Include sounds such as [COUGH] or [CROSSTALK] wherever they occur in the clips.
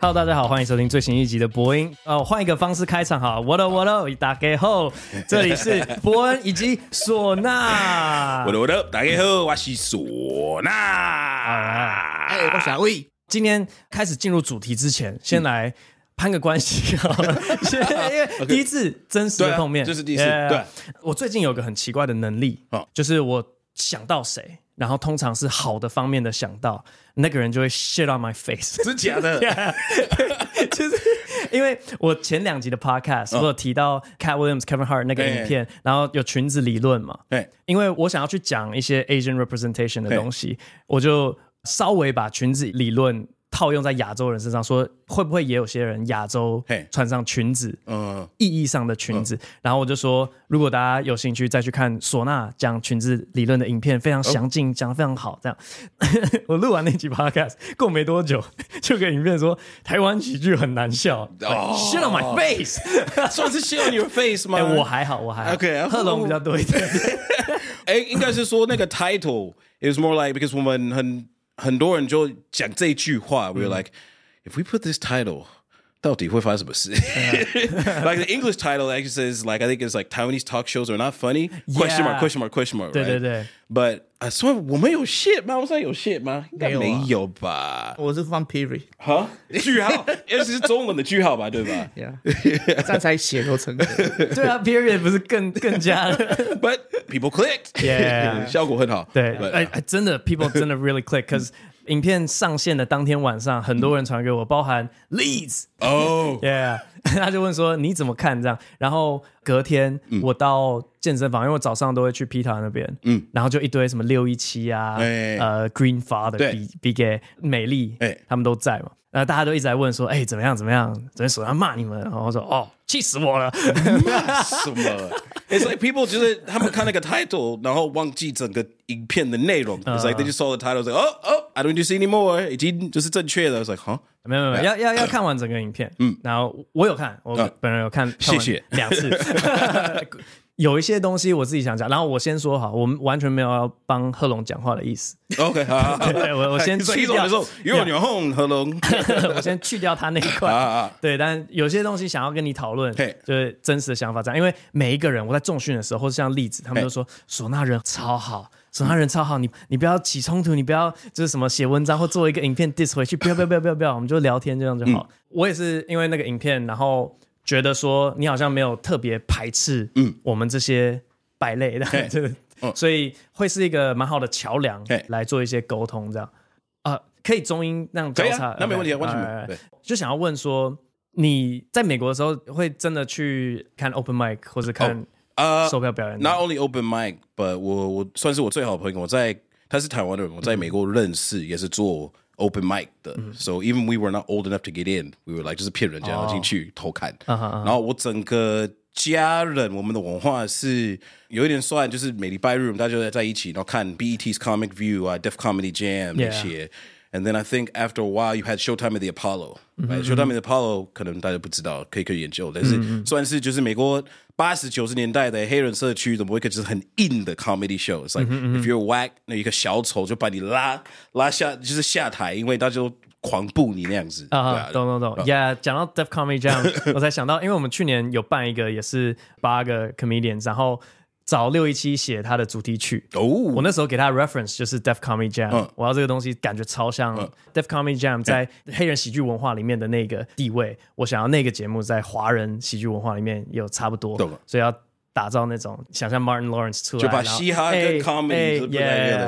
Hello，大家好，欢迎收听最新一集的播音。哦，换一个方式开场哈。What up, what up？大家好，这里是 [LAUGHS] 博恩以及唢呐。What up, what up？大家好，我是唢呐。哎，我小魏。今天开始进入主题之前，先来攀个关系好了，[LAUGHS] 因为 [LAUGHS] 第一次真实的碰面，这是第一次。对，我最近有个很奇怪的能力，就是我想到谁。然后通常是好的方面的想到那个人就会 shit on my face，是假的，[LAUGHS] 就是因为我前两集的 podcast 我有提到 Cat Williams Kevin Hart 那个影片，然后有裙子理论嘛，对，因为我想要去讲一些 Asian representation 的东西，我就稍微把裙子理论。套用在亚洲人身上，说会不会也有些人亚洲穿上裙子，嗯，意义上的裙子。然后我就说，如果大家有兴趣，再去看唢呐讲裙子理论的影片，非常详尽，讲的非常好。这样，[LAUGHS] 我录完那集 podcast 过没多久，就给影片说台湾喜剧很难笑，shit on my face，[LAUGHS] 算是 shit on your face 吗？[LAUGHS] 我还好，我还好，OK，贺龙比较多一点。哎，应该是说那个 title is more like because 我们很。很多人就讲这句话，We're like, if we put this title， 到底会发生什么事？Like [LAUGHS] the English title actually says, like I think it's like Taiwanese talk shows are not funny. Question mark, question mark, question mark. 对对对。But 啊，所以我们有 shit 吗？我们有 shit 吗？应该没有吧？我是放 period，哈，句号，尤其是中文的句号吧？对吧？这样才写都成。对啊，period 不[LAUGHS] [LAUGHS] 是更更加？But people clicked，yeah，效果很好。对，哎哎，真的，people 真的 really click，cause 影片上线的当天晚上，很多人传给我，包含 Leeds 哦，[LAUGHS] Yeah，[LAUGHS] 他就问说你怎么看？这样？然后隔天我到健身房，因为我早上都会去 Peter 那边，嗯，然后就一堆什么六一七啊，呃，Green Father 比比给美丽，哎，他们都在嘛。然后大家都一直在问说，哎，怎么样？怎么样？昨天手上骂你们，然后我说，哦，气死我了！什么？It's like people 就是他们看那个 title，然后忘记整个影片的内容。It's like they just saw the title，like oh oh I don't need to see anymore，已经就是正确的。It's like 哈，没有没有，要要要看完整个影片。嗯，然后我有看，我本人有看，谢谢两次。有一些东西我自己想讲，然后我先说好，我们完全没有要帮贺龙讲话的意思。OK，好，[LAUGHS] 对，我我先去掉。有牛红贺龙，[LAUGHS] 我先去掉他那一块。对，但有些东西想要跟你讨论，就是真实的想法这样。因为每一个人，我在重训的时候，像例子，他们都说唢呐人超好，唢呐人超好，你你不要起冲突，你不要就是什么写文章或做一个影片 diss 回去，不要不要不要不要不要，我们就聊天这样就好。我也是因为那个影片，然后。觉得说你好像没有特别排斥，嗯，我们这些败类的，[LAUGHS] 所以会是一个蛮好的桥梁，来做一些沟通，这样啊，可以中英那样交叉，那没问题，完全没问。就想要问说，你在美国的时候会真的去看 open mic 或者看售票表演？Not only open mic，but 我我算是我最好的朋友，我在他是台湾的人，我在美国认识也是做。Open mic 的，so even we were not old enough to get in，we were like 就是骗人家要进去偷看。然后我整个家人，我们的文化是有一点算，就是每礼拜日我们大家就在在一起，然后看 BET's Comic View 啊，Def Comedy Jam 那些。And then I think after a while you had Showtime at the Apollo，Showtime at the Apollo 可能大家不知道，可以可以研究，但是算是就是美国。 八十九十年代的黑人社区怎么会一个就是很硬的 comedy show？It's like if you're whack，那一个小丑就把你拉拉下，就是下台，因为他就狂步你那样子。啊，懂懂懂。Yeah，讲到 Def Comedy Jam，[LAUGHS] 我才想到，因为我们去年有办一个，也是八个 comedians，然后。找六一七写他的主题曲。哦，我那时候给他的 reference 就是 Def Comedy Jam，我要这个东西感觉超像 Def Comedy Jam 在黑人喜剧文化里面的那个地位，我想要那个节目在华人喜剧文化里面有差不多，所以要打造那种想象 Martin Lawrence 出来，就把嘻哈跟 comedy 对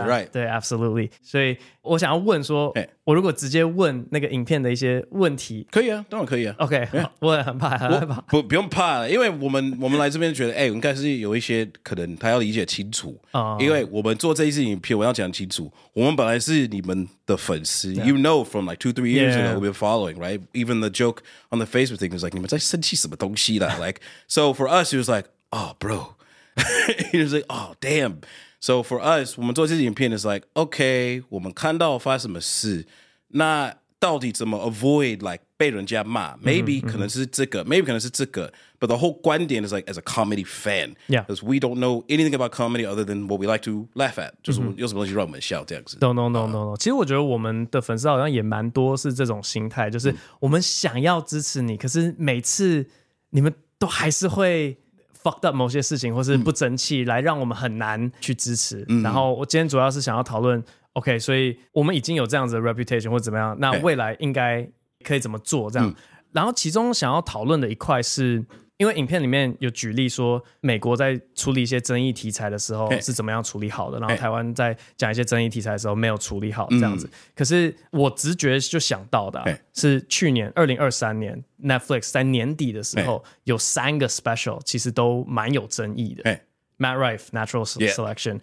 ，right，对，absolutely，所以。我想要问说，我如果直接问那个影片的一些问题，可以啊，当然可以啊。OK，我也很怕，很害怕。不，不用怕，因为我们我们来这边觉得，哎，应该是有一些可能他要理解清楚啊。因为我们做这一次影片，我要讲清楚，我们本来是你们的粉丝，You know from like two three years ago we've been following, right? Even the joke on the Facebook thing was like，你们在生气什么东西啦？Like so for us, it was like, oh bro, it [LAUGHS] was like, oh damn. So for us，我们做这支影片是 like，OK，我们看到发生什么事，那 到底怎么 avoid like 被人家骂？Maybe、嗯、可能是这个、嗯、，Maybe 可能是这个。But the whole 观点 is like as a comedy fan, yeah, because we don't know anything about comedy other than what we like to laugh at，、嗯、就是有什么东西让我们笑这样子。No no no no no，、uh, 其实我觉得我们的粉丝好像也蛮多是这种心态，就是我们想要支持你，可是每次你们都还是会 Fucked up 某些事情，或是不争气，来让我们很难去支持。嗯、然后我今天主要是想要讨论。OK，所以我们已经有这样子的 reputation 或怎么样，那未来应该可以怎么做？这样，嗯、然后其中想要讨论的一块是，因为影片里面有举例说，美国在处理一些争议题材的时候是怎么样处理好的，然后台湾在讲一些争议题材的时候没有处理好这样子。嗯、可是我直觉就想到的、啊、是去年二零二三年 Netflix 在年底的时候有三个 special，其实都蛮有争议的。Matt Rife Natural Selection。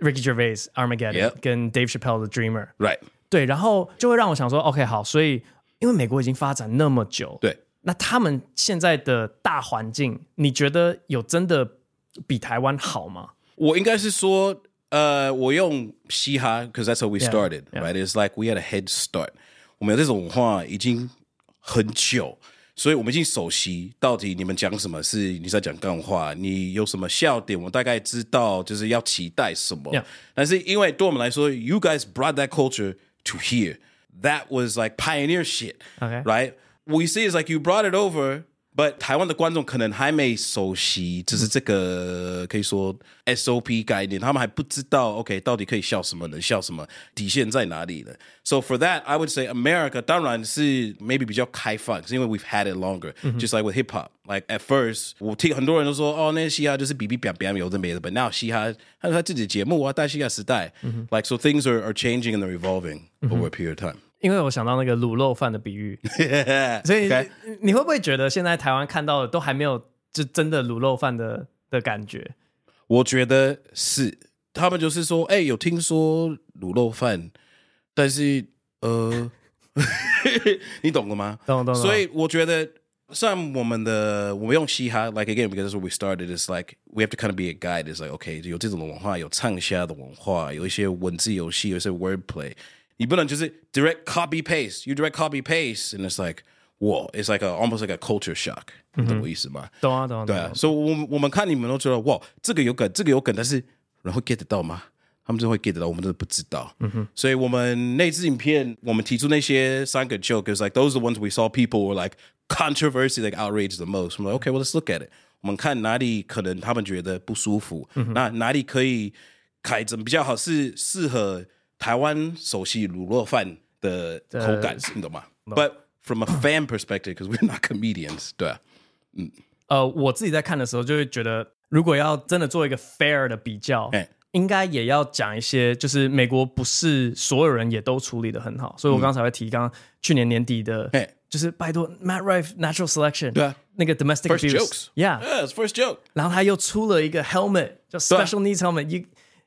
Ricky Gervais Armageddon. 跟 Dave Chappelle 的 Dreamer，right？对，然后就会让我想说，OK，好，所以因为美国已经发展那么久，对，那他们现在的大环境，你觉得有真的比台湾好吗？我应该是说，呃，我用嘻哈，because that's how we started，right？It's yeah, yeah. like we had a head start，我们有这种文化已经很久。所以我们已经熟悉，到底你们讲什么是你在讲干话，你有什么笑点，我大概知道就是要期待什么。Yeah. 但是因为对我们来说，you guys brought that culture to here. That was like pioneer shit, okay. right? What you see is like you brought it over. But 台湾的观众可能还没熟悉，就是这个可以说 [LAUGHS] SOP 概念，他们还不知道 OK 到底可以笑什么，能笑什么，底线在哪里的。So for that, I would say America 当然是 maybe 比较开放，是因为 we've had it longer. Just like with hip hop, like at first 我听很多人都说哦，那些嘻哈就是比比比比有的没的，But now 嘻哈还有他自己的节目啊，大嘻哈时代，like so things are are changing and they're evolving over a period of time. 因为我想到那个卤肉饭的比喻，[LAUGHS] 所以你会不会觉得现在台湾看到的都还没有就真的卤肉饭的的感觉？我觉得是，他们就是说，哎、欸，有听说卤肉饭，但是呃，[LAUGHS] 你懂了吗？懂懂。所以我觉得，像我们的，我们用嘻哈，like again because we started, it's like we have to kind of be a guide. It's like okay，有这种文化，有唱虾的文化，有一些文字游戏，有一些 wordplay。你不能就是 direct copy paste，you direct copy paste，and it's like wow，it's like a almost like a culture shock，你懂我意思吗？懂啊懂啊。对啊，所以我我们看你们都觉得哇，这个有梗，这个有梗，但是人会 get 得到吗？他们就会 get 得到，我们真的不知道。嗯哼。所以我们那支影片，我们提出那些三个 joke，is like those are the ones we saw people were like controversy like outraged the most。我们 OK，well let's look at it。我们看哪里可能他们觉得不舒服，那哪里可以改正比较好，是适合。 台湾熟悉卤肉饭的口感，你懂吗？But from a fan perspective, because we're not comedians，对啊，嗯，呃，我自己在看的时候就会觉得，如果要真的做一个 fair 的比较，欸、应该也要讲一些，就是美国不是所有人也都处理的很好，所以我刚才会提，刚刚去年年底的，欸、就是拜托 Matt Rife Natural Selection，对啊，那个 Domestic First jokes，yeah，yeah，it's first joke，然后他又出了一个 helmet，叫 Special Needs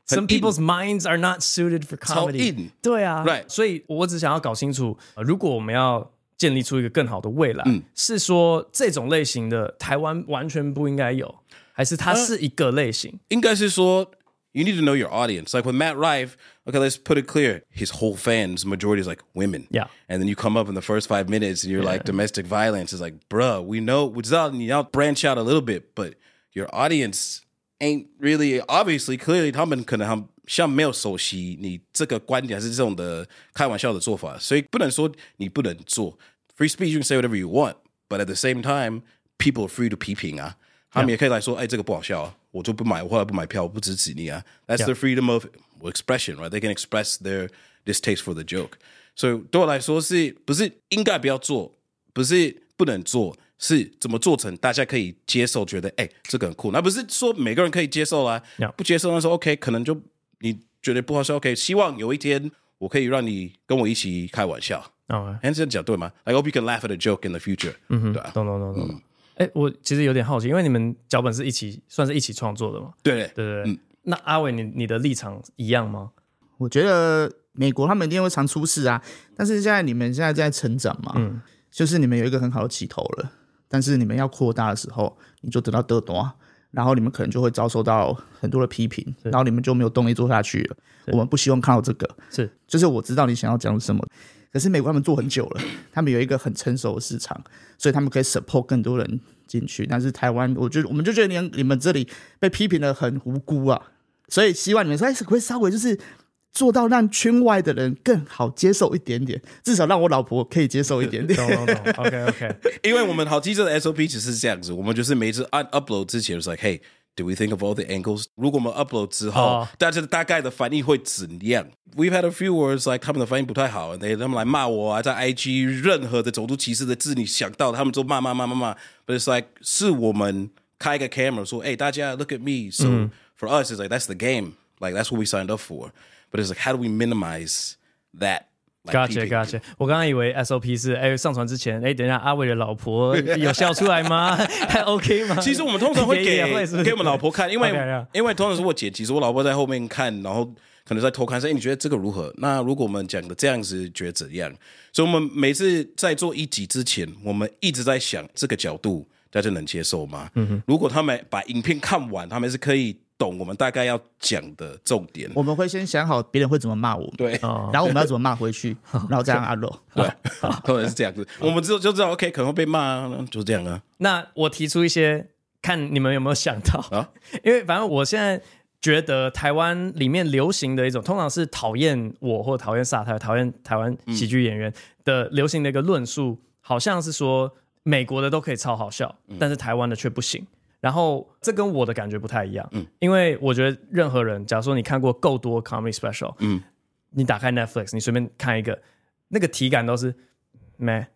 Helmet，Some people's minds are not suited for comedy。对啊，right。所以我只想要搞清楚，如果我们要建立出一个更好的未来，嗯、是说这种类型的台湾完全不应该有，还是它是一个类型？应该是说，you need to know your audience. Like with Matt Rife, okay, let's put it clear. His whole fans majority is like women. Yeah. And then you come up in the first five minutes and you're yeah. like domestic violence is like, bruh, we know, 我知道你要 branch out a little bit, but your audience ain't really obviously clearly 他们可能他像没有熟悉你这个观点还是这种的开玩笑的做法，所以不能说你不能做 free speech you can say whatever you want but at the same time people are free to 批评啊，他们也可以来说哎这个不好笑啊，我就不买我后来不买票我不支持你啊，that's their freedom of expression right they can express their distaste for the joke 所以对我来说是不是应该不要做不是不能做。 是怎么做成大家可以接受，觉得哎、欸，这个很酷，那不是说每个人可以接受啊.不接受那时候 OK，可能就你觉得不好笑 OK，希望有一天我可以让你跟我一起开玩笑，哦，哎，这样讲对吗？I hope you can laugh at a joke in the future，嗯哼，对啊，懂懂懂懂。哎、嗯欸，我其实有点好奇，因为你们脚本是一起，算是一起创作的嘛？对对对对，嗯，那阿伟，你你的立场一样吗？我觉得美国他们一定会常出事啊，但是现在你们现在在成长嘛，嗯，就是你们有一个很好的起头了。但是你们要扩大的时候，你就得到得多，然后你们可能就会遭受到很多的批评，然后你们就没有动力做下去了。我们不希望看到这个，是，就是我知道你想要讲什么，可是美国他们做很久了，[LAUGHS] 他们有一个很成熟的市场，所以他们可以 support 更多人进去。但是台湾，我觉得我们就觉得你你们这里被批评的很无辜啊，所以希望你们说，哎，可不可以稍微就是。做到让圈外的人更好接受一点点，至少让我老婆可以接受一点点。懂懂懂。OK OK。因为我们好记者的 SOP 只是这样子，我们就是每次按 upload 之前是 like hey do we think of all the angles？如果我们 upload 之后，oh. 大家的大概的反应会怎样？We've had a few words like 他们的反应不太好，他们来骂我啊，在 IG 任何的种族歧视的字你想到，他们都骂骂骂骂骂。But it's like 是我们开一个 camera 说，哎，大家 look at me。So、嗯、for us it's like that's the game，like that's what we signed up for。But it's like, how do we minimize that? Gotcha, gotcha. 我刚刚以为 SOP 是哎，上传之前哎，等一下阿伟的老婆 [LAUGHS] 有笑出来吗？还 OK 吗？其实我们通常会给给我们老婆看，因为因为通常是我剪辑，其实我老婆在后面看，然后可能在偷看说，哎，你觉得这个如何？那如果我们讲的这样子，觉得怎样？所以我们每次在做一集之前，我们一直在想这个角度大家能接受吗？嗯哼。如果他们把影片看完，他们是可以。懂我们大概要讲的重点，我们会先想好别人会怎么骂我们，对，然后我们要怎么骂回去，[LAUGHS] 然后再让阿罗，对，可能 [LAUGHS] 是这样子，我们之后就知道，OK，可能会被骂，就这样啊。那我提出一些，看你们有没有想到啊？[LAUGHS] 因为反正我现在觉得台湾里面流行的一种，通常是讨厌我或讨厌萨泰，讨厌台湾喜剧演员的流行的一个论述，好像是说美国的都可以超好笑，但是台湾的却不行。然后这跟我的感觉不太一样，嗯，因为我觉得任何人，假如说你看过够多 comedy special，嗯，你打开 Netflix，你随便看一个，那个体感都是没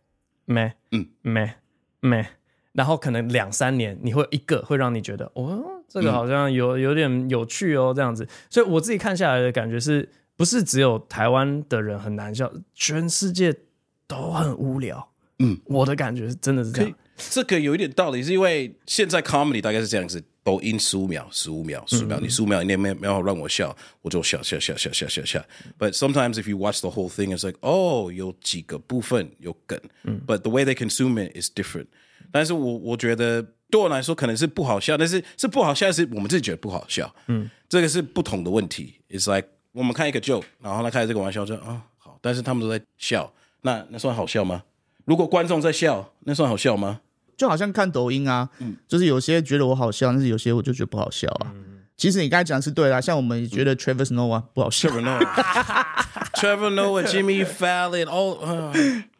没嗯。没没，然后可能两三年你会一个会让你觉得哦，这个好像有有点有趣哦这样子，所以我自己看下来的感觉是不是只有台湾的人很难笑，全世界都很无聊，嗯，我的感觉是真的是这样。这个有一点道理，是因为现在 comedy 大概是这样子，抖音十五秒、十五秒、十五秒，嗯、你十五秒以内没没有让我笑，我就笑笑笑笑笑笑笑。But sometimes if you watch the whole thing, it's like, oh，有几个部分有梗，嗯，But the way they consume it is different。但是我我觉得对我来说可能是不好笑，但是是不好笑，是我们自己觉得不好笑，嗯，这个是不同的问题。It's like 我们看一个 joke，然后他开这个玩笑，就啊、哦、好，但是他们都在笑，那那算好笑吗？如果观众在笑，那算好笑吗？就好像看抖音啊，嗯，就是有些觉得我好笑，但是有些我就觉得不好笑啊。嗯、其实你刚才讲的是对的，像我们也觉得 Trevor Noah [LAUGHS] 不好笑，Trevor Noah，Trevor Noah，Jimmy [LAUGHS] Fallon，all，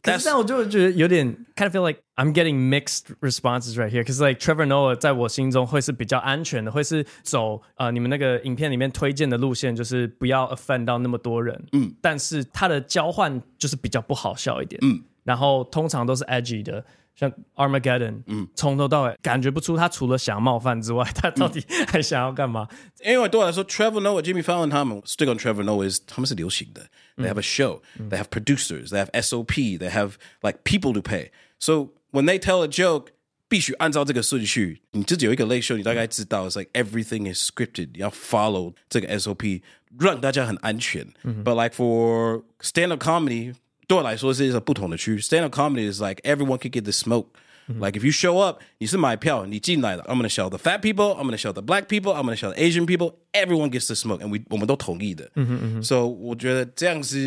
可是这样我就觉得有点 kind of feel like I'm getting mixed responses right here，c a u s e like Trevor Noah 在我心中会是比较安全的，会是走呃你们那个影片里面推荐的路线，就是不要 offend 到那么多人，嗯，但是他的交换就是比较不好笑一点，嗯，然后通常都是 edgy 的。像 Armageddon，[LAUGHS] 嗯，从头到尾感觉不出他除了想冒犯之外，他到底还想要干嘛？因为对我来说，Trevor Noah、Jimmy Fallon 他们，stick on Trevor Noah is 他们是流行的。They have a show, they have producers, they have SOP, they have like people to pay. So when they tell a joke，必须按照这个顺序。你自己有一个 late show，你大概知道，it's like everything is scripted，你要 follow 这个 SOP，让大家很安全。But like for stand up comedy。 对我来说是一个不同的区域。Stand up comedy is like everyone can get the smoke. Like if you show up，你是买票，你进来了，I'm gonna show the fat people, I'm gonna show the black people, I'm gonna show the Asian people. Everyone gets the smoke, and we 我们都同意的。So 我觉得这样子，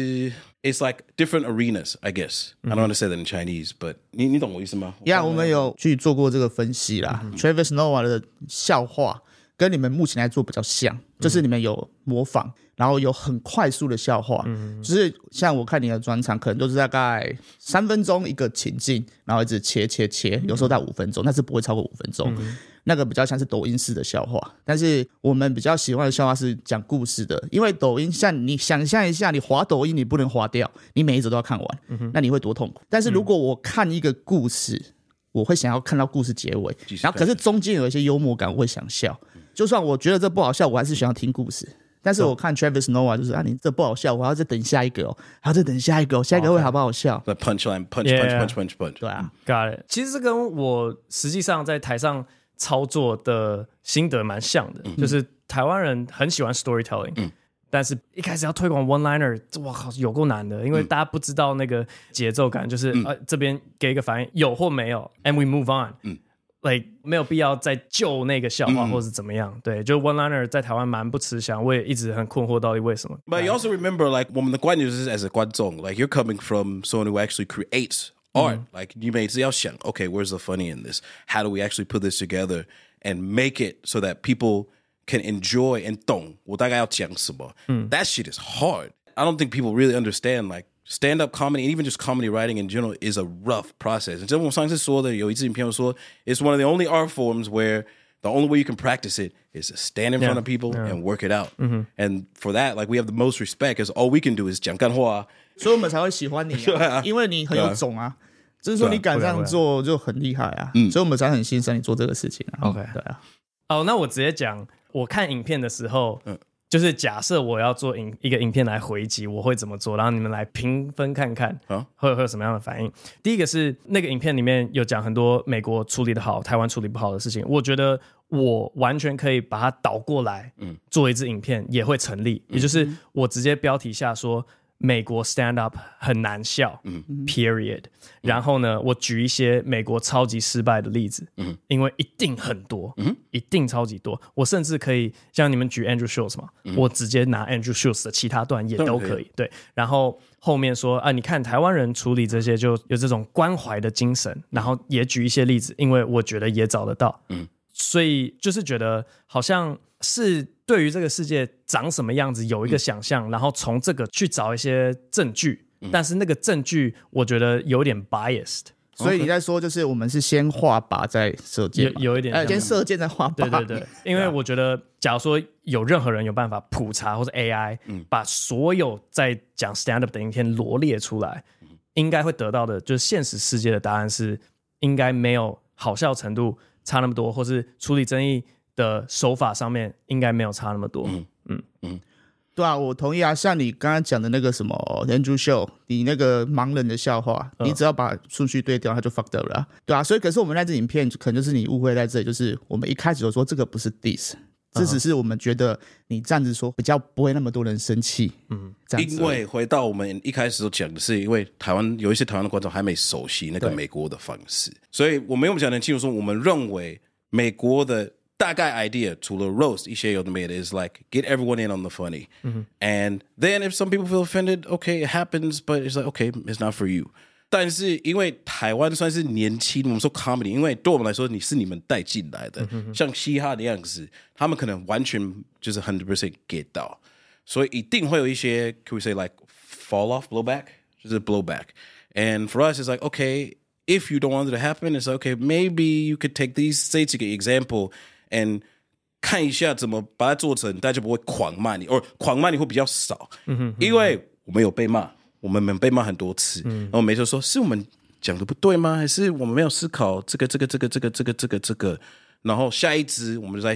it's like different arenas, I guess. I don't want to say that in Chinese, but 你你懂我意思吗？呀，我们有去做过这个分析啦。Trevor Noah 的笑话 跟你们目前来做比较像，就是你们有模仿。然后有很快速的笑话，嗯，就是像我看你的专场，可能都是大概三分钟一个情境，然后一直切切切，有时候到五分钟，但是不会超过五分钟。嗯、那个比较像是抖音式的笑话，但是我们比较喜欢的笑话是讲故事的，因为抖音像你想象一下，你滑抖音你不能滑掉，你每一则都要看完，嗯，那你会多痛苦。但是如果我看一个故事，我会想要看到故事结尾，然后可是中间有一些幽默感，我会想笑。就算我觉得这不好笑，我还是想要听故事。但是我看 Travis Noah 就是啊，你这不好笑，我还要再等下一个哦，还要再等下一个哦，下一个会好。不好笑？The punchline, punch, punch, punch, punch, punch。对啊，Got it。其实这跟我实际上在台上操作的心得蛮像的，就是台湾人很喜欢 storytelling，但是一开始要推广 one liner，哇靠，有够难的，因为大家不知道那个节奏感，就是呃这边给一个反应有或没有，and we move on。like 没有必要再救那个笑话，或是怎么样。嗯、对，就 one liner 在台湾蛮不吃香，我也一直很困惑到底为什么。But you also remember like 我们的观点就是 as a 观众，like you're coming from someone who actually creates art，、嗯、like 你每次要想，OK，where's、okay, the funny in this？How do we actually put this together and make it so that people can enjoy and 懂我大概要讲什么？嗯，That shit is hard. I don't think people really understand like stand up comedy and even just comedy writing in general is a rough process. And 就我上次说的有一支影片我说，it's one of the only art forms where the only way you can practice it is to stand in front of people yeah. and work it out. Mm -hmm. And for that, like we have the most respect because all we can do is 讲干话，所以我们才会喜欢你、啊，因为你很有种啊。就是说你敢这样做就很厉害啊，所以我们才很欣赏你做这个事情啊。OK，对啊。哦，那我直接讲，我看影片的时候，嗯。 [LAUGHS] [LAUGHS] 就是假设我要做影一个影片来回击，我会怎么做？然后你们来评分看看，啊，会会有什么样的反应？第一个是那个影片里面有讲很多美国处理的好，台湾处理不好的事情，我觉得我完全可以把它倒过来，嗯，做一支影片也会成立。也就是我直接标题下说。美国 stand up 很难笑，嗯，period。然后呢，我举一些美国超级失败的例子，嗯，因为一定很多，嗯，一定超级多。我甚至可以像你们举 Andrew Schulz 嘛，我直接拿 Andrew Schulz 的其他段也都可以，对。然后后面说啊，你看台湾人处理这些就有这种关怀的精神，然后也举一些例子，因为我觉得也找得到，嗯，所以就是觉得好像是。对于这个世界长什么样子有一个想象，嗯、然后从这个去找一些证据，嗯、但是那个证据我觉得有点 biased，所以你在说就是我们是先画靶再射箭，有有一点，先射箭再画靶，对对对，因为我觉得假如说有任何人有办法普查或者 AI，把所有在讲 stand up 的影片罗列出来，应该会得到的就是现实世界的答案是应该没有好笑程度差那么多，或是处理争议。的手法上面应该没有差那么多，嗯嗯嗯，对啊，我同意啊。像你刚刚讲的那个什么 Andrew Show，你那个盲人的笑话，嗯、你只要把顺序对调，他就 fucked up 了、啊，对啊。所以，可是我们那支影片可能就是你误会在这里，就是我们一开始就说这个不是 diss，这只是我们觉得你这样子说比较不会那么多人生气，嗯，这样子。因为回到我们一开始都讲的是，因为台湾有一些台湾的观众还没熟悉那个美国的方式，所以我们用讲的清楚说，我们认为美国的。大概 idea 除了 roast 一些有的没的 is like get everyone in on the funny and then if some people feel offended okay it happens but it's like okay it's not for you 但是因为台湾算是年轻我们说 comedy 因为对我们来说你是你们带进来的像嘻哈的样子他们可能完全就是 hundred percent get 到所以一定会有一些 can we say like fall off blow back 就是 blow back and for us it's like okay if you don't want it to happen it's okay maybe you could take these say to get example and 看一下怎么把它做成，大家不会狂骂你，或狂骂你会比较少，嗯哼，因为我们有被骂，我们没被骂很多次，嗯，然后每次说是我们讲的不对吗？还是我们没有思考这个这个这个这个这个这个这个？然后下一支我们就在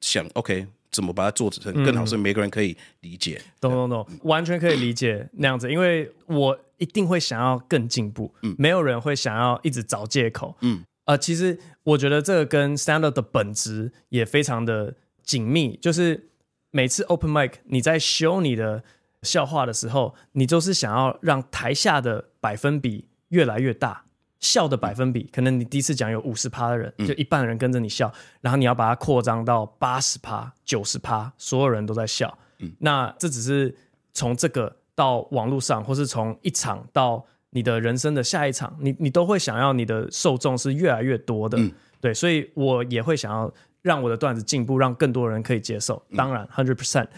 想，OK，怎么把它做成更好，所以每个人可以理解。懂懂懂，完全可以理解那样子，因为我一定会想要更进步，嗯，没有人会想要一直找借口，嗯。呃，其实我觉得这个跟 stand up 的本质也非常的紧密，就是每次 open mic 你在修你的笑话的时候，你就是想要让台下的百分比越来越大，笑的百分比，可能你第一次讲有五十趴的人，就一半的人跟着你笑，然后你要把它扩张到八十趴、九十趴，所有人都在笑。嗯那这只是从这个到网络上，或是从一场到。你的人生的下一场，你你都会想要你的受众是越来越多的，嗯、对，所以我也会想要让我的段子进步，让更多人可以接受。当然，hundred percent。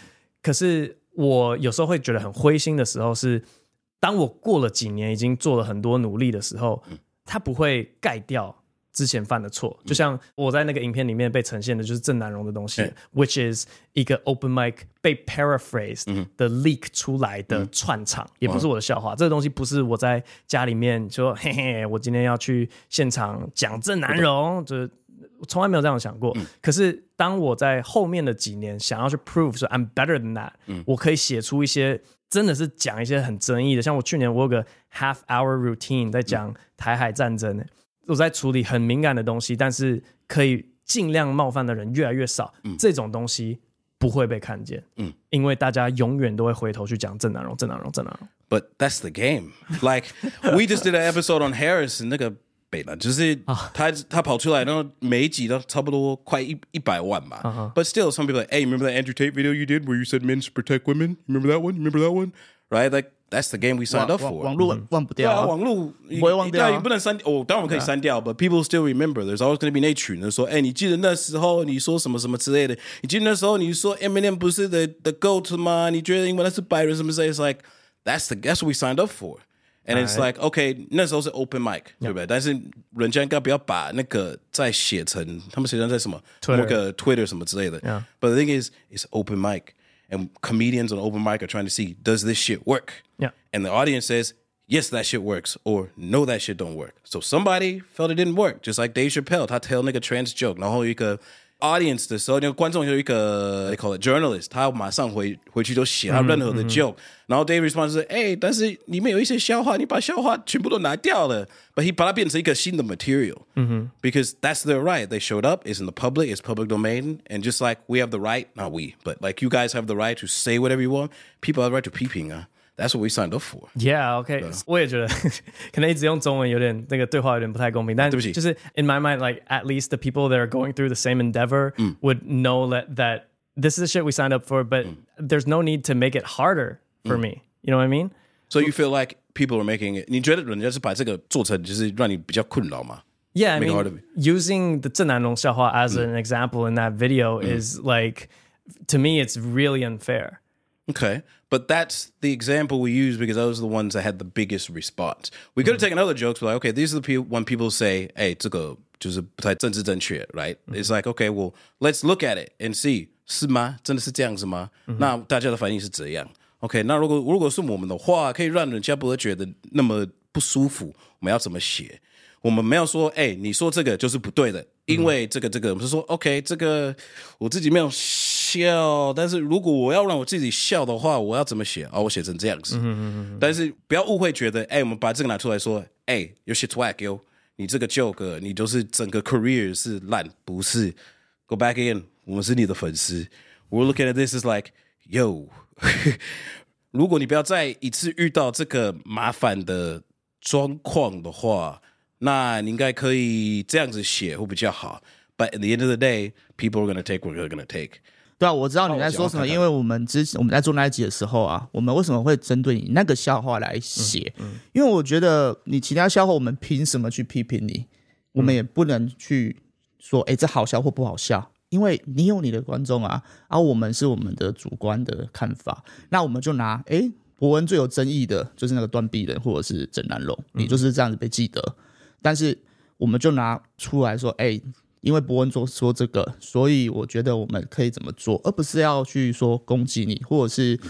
可是我有时候会觉得很灰心的时候是，当我过了几年，已经做了很多努力的时候，它不会盖掉。之前犯的错，就像我在那个影片里面被呈现的，就是郑南榕的东西、嗯、，which is 一个 open mic 被 paraphrased 的 leak 出来的串场，嗯、也不是我的笑话。嗯、这个东西不是我在家里面说，[LAUGHS] 嘿嘿，我今天要去现场讲郑南榕，就是从来没有这样想过。嗯、可是当我在后面的几年想要去 prove 说 I'm better than that，、嗯、我可以写出一些真的是讲一些很争议的，像我去年我有个 half hour routine 在讲台海战争、欸。我在处理很敏感的东西，但是可以尽量冒犯的人越来越少。嗯，这种东西不会被看见。嗯，因为大家永远都会回头去讲郑南榕、郑南榕、郑南榕。But that's the game. Like we just did an episode on Harris，那个北南，就是他他跑出来，然后每一集都差不多快一一百万嘛。Uh huh. But still, some people like, hey, remember that Andrew Tate video you did where you said men should protect women? Remember that one? Remember that one? Right? Like that's the game we signed up for. 网络忘不掉，对啊，网络不会忘掉，你不能删哦。当然我们可以删掉，but people still remember. There's always going to be 那群人说，哎，你记得那时候你说什么什么之类的？你记得那时候你说 Eminem 不是 the the goat 吗？你觉得因为他是白人什么之类？It's like that's the that's what we signed up for. And it's like, okay，那时候是 open mic，对不对？但是人家应该不要把那个再写成他们写成在什么那个 Twitter 什么之类的。But the thing is, it's open mic, and comedians on open mic are trying to see does this shit work? Yeah. And the audience says, yes, that shit works, or no, that shit don't work. So somebody felt it didn't work, just like Dave Chappelle，他 tell 那个 trans joke，然后一个。 audience 的时候，那个观众有一个 they call it journalist，他马上回回去就写他任何的 joke，、嗯嗯、然后 Dave response 是，哎、欸，但是里面有一些笑话，你把笑话全部都拿掉了，but he 把它变成一个新的 material，嗯哼，because that's their right，they showed up，it's in the public，it's public domain，and just like we have the right，not we，but like you guys have the right to say whatever you want，people have the right to 批评啊。 That's what we signed up for. Yeah, OK，对我也觉得可能一直用中文有点那个对话有点不太公平，但对不起，就是 [LAUGHS] [LAUGHS] in my mind, like at least the people that are going through the same endeavor、嗯、would know that that this is the shit we signed up for, but、嗯、there's no need to make it harder for、嗯、me. You know what I mean? So you feel like people are making it? 你觉得人家是把这个做成就是让你比较困扰吗？Yeah, I mean, using the 郑南榕笑话 as an example in that video is like, to me, it's really unfair. Okay. But that's the example we use because those are the ones that had the biggest response. We could have taken other jokes, but like, okay, these are the people when people say, "Hey, 这个就是不太政治正确," right? It's like, okay, well, let's look at it and see 是吗？真的是这样子吗？那大家的反应是怎样？OK，那如果如果是我们的话，可以让人家不会觉得那么不舒服，我们要怎么写？我们没有说，哎、欸，你说这个就是不对的，因为这个这个，我们是说，OK，这个我自己没有 笑，但是如果我要让我自己笑的话，我要怎么写？哦，我写成这样子。嗯嗯嗯。但是不要误会，觉得，哎、欸，我们把这个拿出来说，哎、欸，有些 swag 哟，你这个 joke，你就是整个 career 是烂，不是？Go back in，我们是你的粉丝。We're looking at this is like yo，[LAUGHS] 如果你不要再一次遇到这个麻烦的状况的话。那你应该可以这样子写会比较好，But at the end of the day, people are gonna take what they're gonna take。对啊，我知道你在说什么，因为我们之前我们在做那一集的时候啊，我们为什么会针对你那个笑话来写？嗯嗯、因为我觉得你其他笑话，我们凭什么去批评你？我们也不能去说，哎，这好笑或不好笑，因为你有你的观众啊，而、啊、我们是我们的主观的看法。那我们就拿，哎，博文最有争议的就是那个断臂人，或者是整南龙，你就是这样子被记得。但是我们就拿出来说，哎、欸，因为伯恩做说这个，所以我觉得我们可以怎么做，而不是要去说攻击你，或者是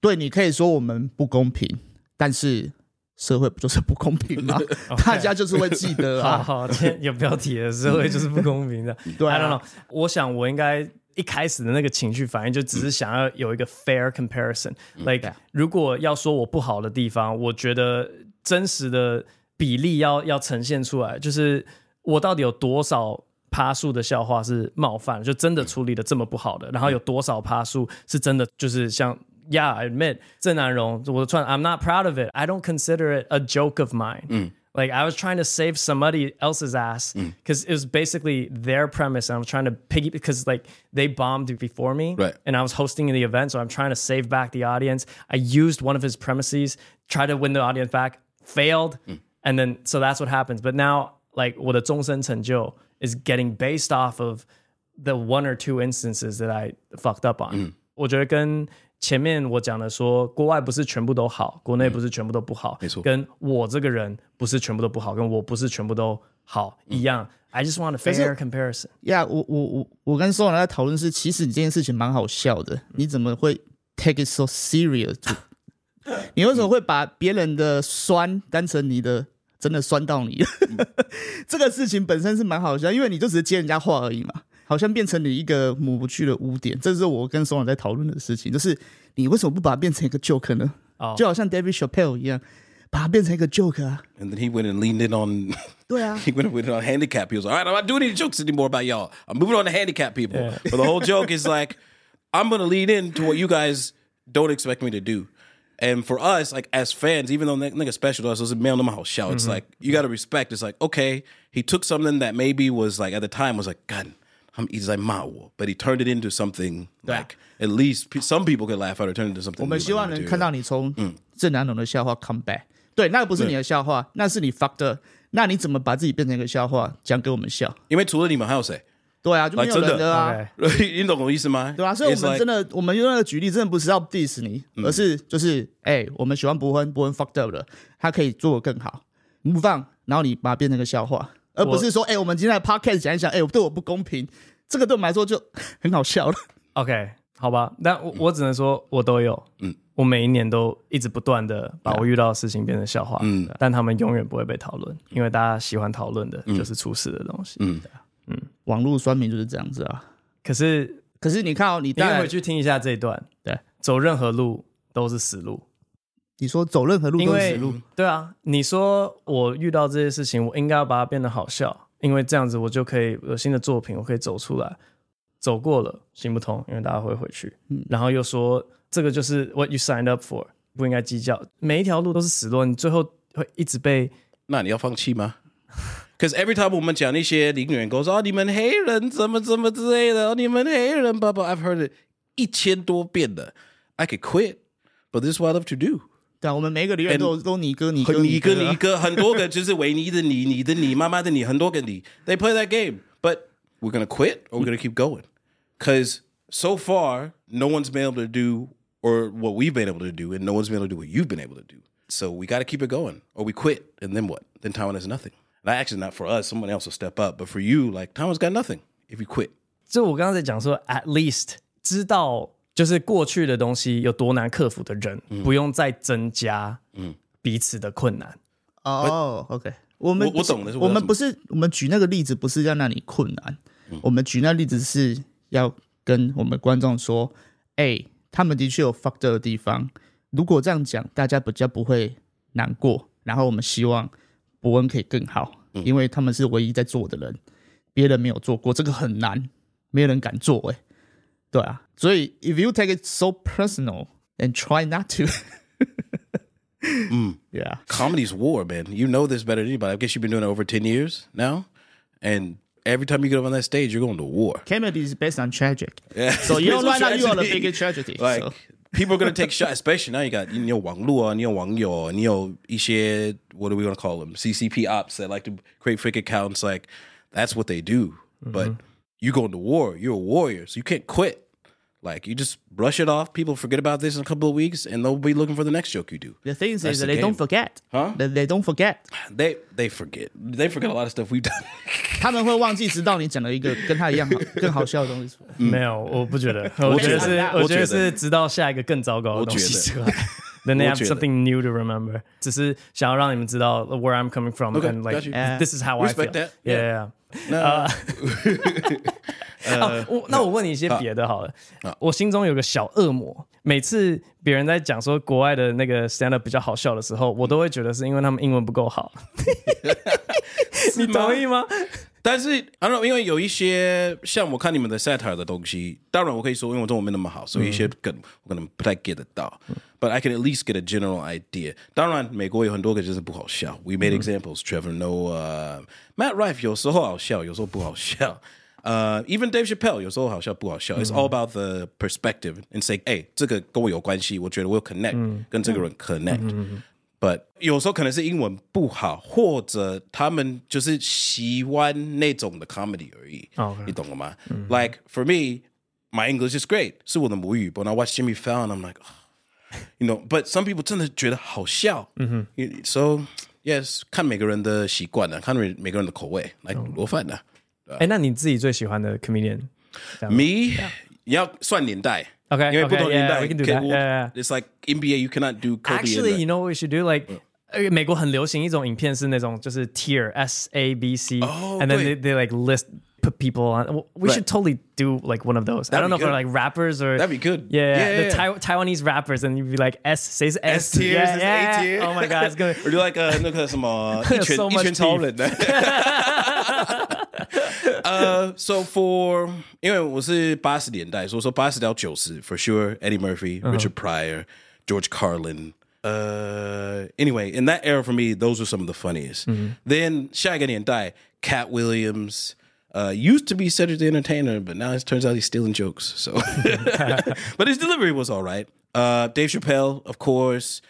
对你可以说我们不公平，但是社会不就是不公平吗 [LAUGHS] [LAUGHS] 大家就是会记得啊。好好，今天有标题的社会就是不公平的。[LAUGHS] 对，I don't know。我想我应该一开始的那个情绪反应就只是想要有一个 fair comparison，like、嗯、如果要说我不好的地方，我觉得真实的。比例要要呈现出来，就是我到底有多少趴数的笑话是冒犯，就真的处理的这么不好的，然后有多少趴数是真的就是像，Yeah，I admit，郑南榕，我串，I'm not proud of it，I don't consider it a joke of mine，嗯，like I was trying to save somebody else's ass，嗯，because it was basically their premise and I was trying to piggy because like they bombed before me，right，and I was hosting the event，so I'm trying to save back the audience，I used one of his premises，try to win the audience back，failed。And then, so that's what happens. But now, like 我的终身成就 is getting based off of the one or two instances that I fucked up on。嗯，我觉得跟前面我讲的说，国外不是全部都好，国内不是全部都不好，没错。跟我这个人不是全部都不好，跟我不是全部都好一样。I just want a fair comparison。Yeah，我我我我跟宋老在讨论是，其实你这件事情蛮好笑的，你怎么会 take it so serious？你为什么会把别人的酸当成你的？ [LAUGHS] 真的酸到你了，这个事情本身是蛮好笑，因为你就只是接人家话而已嘛，好像变成你一个抹不去的污点。这是我跟松朗在讨论的事情，就是你为什么不把它变成一个 joke 呢？Oh. 就好像 David Chappelle 一样，把它变成一一个 joke 啊。And then he went and leaned in on，对啊，he went and went on handicap people. All right, I'm not doing any jokes anymore about y'all. I'm moving on to handicap people. Yeah. But the whole joke is like, I'm going to lean into what you guys don't expect me to do. And for us, like as fans, even though 那那个 special 对我来说是没有那么好笑，it's like you gotta respect. It's like okay, he took something that maybe was like at the time was like God，他们一直在骂我，but he turned it into something like at least some people could laugh at it, turn it into something. 我们希望能看到你从郑南榕的笑话 come back。对，那个不是你的笑话，那是你 fucked up。那你怎么把自己变成一个笑话讲给我们笑？因为除了你们还有谁？ 对啊，就没有人的啊。[LAUGHS] 你懂我意思吗？对啊，所以我们真的，我们用那个举例，真的不是要 diss 你，而是就是，哎，我们喜欢博恩，博恩 fucked up 的，他可以做得更好，不放，然后你把它变成个笑话，而不是说，哎，我们今天的 podcast 讲一讲，哎，对我不公平，这个对我们来说就 [LAUGHS] 很好笑了。OK，好吧，但我我只能说，我都有，嗯，我每一年都一直不断的把我遇到的事情变成笑话，嗯，但他们永远不会被讨论，因为大家喜欢讨论的就是出事的东西，嗯。嗯，网络酸民就是这样子啊。可是，可是你看哦，你待会回去听一下这一段。对，走任何路都是死路。你说走任何路都是死路？对啊。你说我遇到这些事情，我应该要把它变得好笑，因为这样子我就可以有新的作品，我可以走出来。走过了行不通，因为大家会回去。嗯。然后又说这个就是 what you signed up for，不应该计较。每一条路都是死路，你最后会一直被。那你要放弃吗 ？Because every time 我们讲那些领员工说，哦，你们黑人怎么怎么之类的，哦，你们黑人爸爸，I've heard it 一千多遍的。I could quit, but this is what I love to do。[LAUGHS] 对啊，我们每个领员都都你哥你哥你哥你哥，很多个就是维尼的你，你的你，妈妈的你，很多个你。They play that game, but we're gonna quit or we're gonna keep going. Because so far, no one's been able to do or what we've been able to do, and no one's been able to do what you've been able to do. So we got to keep it going, or we quit, and then what? Then Taiwan has nothing. That actually not for us. Someone else will step up. But for you, like Thomas got nothing if you quit. 就我刚刚在讲说，at least 知道就是过去的东西有多难克服的人，嗯、不用再增加彼此的困难。哦、嗯 oh,，OK，我们我，我懂的是，我们不是我们举那个例子，不是要让你困难。嗯、我们举那例子是要跟我们观众说，哎、欸，他们的确有 fucked 的地方。如果这样讲，大家比较不会难过。然后我们希望。博恩可以更好，因为他们是唯一在做的人，别人没有做过，这个很难，没有人敢做，哎，对啊，所以 if you take it so personal and try not to，[LAUGHS] [LAUGHS] 嗯，yeah，comedy's war, man. You know this better than anybody. I guess you've been doing it over ten years now, and every time you get up on that stage, you're going to war. Comedy is based on tragic, yeah. So [LAUGHS] you don't write out you are the biggest tragedy, like. So. People are gonna take shots, especially now. You got 你有网络啊，你有网友，你有一些 what are we gonna call them? CCP ops that like to create fake accounts. Like that's what they do. Mm-hmm. But you go into war. You're a warrior, so you can't quit. Like you just brush it off. People forget about this in a couple of weeks, and they'll be looking for the next joke you do. The thing is that the they game. don't forget, huh? They, they don't forget. They they forget. They forget a lot of stuff we've done. [LAUGHS] 他们会忘记，直到你讲了一个跟他一样好、更好[LAUGHS] 笑的东西。没有，我不觉得。我觉得是，我觉得是直到下一个更糟糕的东西出来。 Then they have something new to remember. 只是想要让你们知道 where I'm coming from okay, and like this is how I feel. That. Yeah. yeah. 呃，我那我问你一些别的好了。我心中有个小恶魔，每次别人在讲说国外的那个 stand up 比较好笑的时候，我都会觉得是因为他们英文不够好。你同意吗？但是，I don't know，因为有一些像我看你们的 satire 的东西，当然我可以说，因为我中文没那么好，所以一些梗我可能不太 get 得到。But I can at least get a general idea。当然，美国有很多个就是不好笑。We made examples，Trevor Noah，Matt Rife 有时候好笑，有时候不好笑。呃、uh,，even Dave Chappelle 有时候好笑不好笑、mm -hmm.，It's all about the perspective and say，哎、欸，这个跟我有关系，我觉得我有 connect，、mm -hmm. 跟这个人 connect、mm。 -hmm. But 有时候可能是英文不好，或者他们就是喜欢那种的 comedy 而已。Oh. 你懂了吗、mm -hmm.？Like for me, my English is great，是我的母语。But when I watch Jimmy Fallon, I'm like，you know，but some people 真的觉得好笑。嗯哼。So yes，看每个人的习惯呢，看每每个人的口味来罗饭呢。哎、欸，那你自己最喜欢的 comedian？Me，你要算年代 ，OK，因为不同年代 yeah, we can do that. Yeah, yeah. It's like NBA, you cannot do. Actually, you know what we should do? Like，、嗯、美国很流行一种影片是那种就是 tier S A B C，and、oh, then they they like list put people on. We should totally do like one of those. I don't know if they're like rappers or that'd be good. Yeah, yeah, yeah, the Tai Taiwanese rappers, and you'd be like S, says S, S tier, yeah, yeah. A tier. Oh my god, it's good. [LAUGHS] Or do like a 那个什么[LAUGHS] 一拳 so 一拳超人的。 [LAUGHS] 呃、uh,，so for 因为我是八十年代，所以说八十到九十，for sure，Eddie Murphy、uh -huh. Richard Pryor。 George Carlin。呃、uh,，anyway，in that era for me, those were some of the funniest. Mm-hmm. Then 下一个年代，Cat Williams。Uh, used to be Cedric the Entertainer, but now it turns out he's stealing jokes. So, [LAUGHS] but his delivery was all right. Uh, Dave Chappelle, of course.